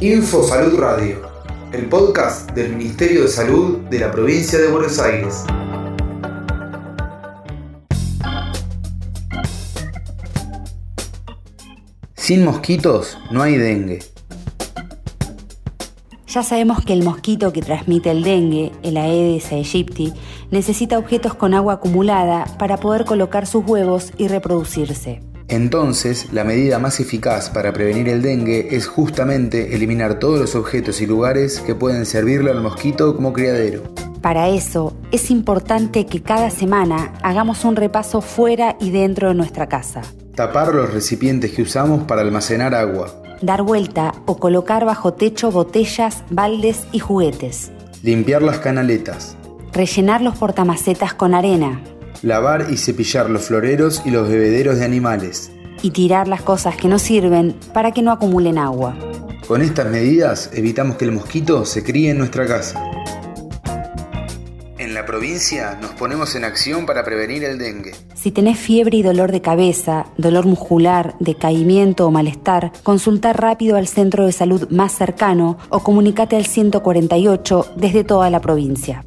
Info Salud Radio, el podcast del Ministerio de Salud de la provincia de Buenos Aires. Sin mosquitos no hay dengue. Ya sabemos que el mosquito que transmite el dengue, el Aedes aegypti, necesita objetos con agua acumulada para poder colocar sus huevos y reproducirse. Entonces, la medida más eficaz para prevenir el dengue es justamente eliminar todos los objetos y lugares que pueden servirle al mosquito como criadero. Para eso, es importante que cada semana hagamos un repaso fuera y dentro de nuestra casa. Tapar los recipientes que usamos para almacenar agua. Dar vuelta o colocar bajo techo botellas, baldes y juguetes. Limpiar las canaletas. Rellenar los portamacetas con arena. Lavar y cepillar los floreros y los bebederos de animales. Y tirar las cosas que no sirven para que no acumulen agua. Con estas medidas evitamos que el mosquito se críe en nuestra casa. En la provincia nos ponemos en acción para prevenir el dengue. Si tenés fiebre y dolor de cabeza, dolor muscular, decaimiento o malestar, consulta rápido al centro de salud más cercano o comunicate al 148 desde toda la provincia.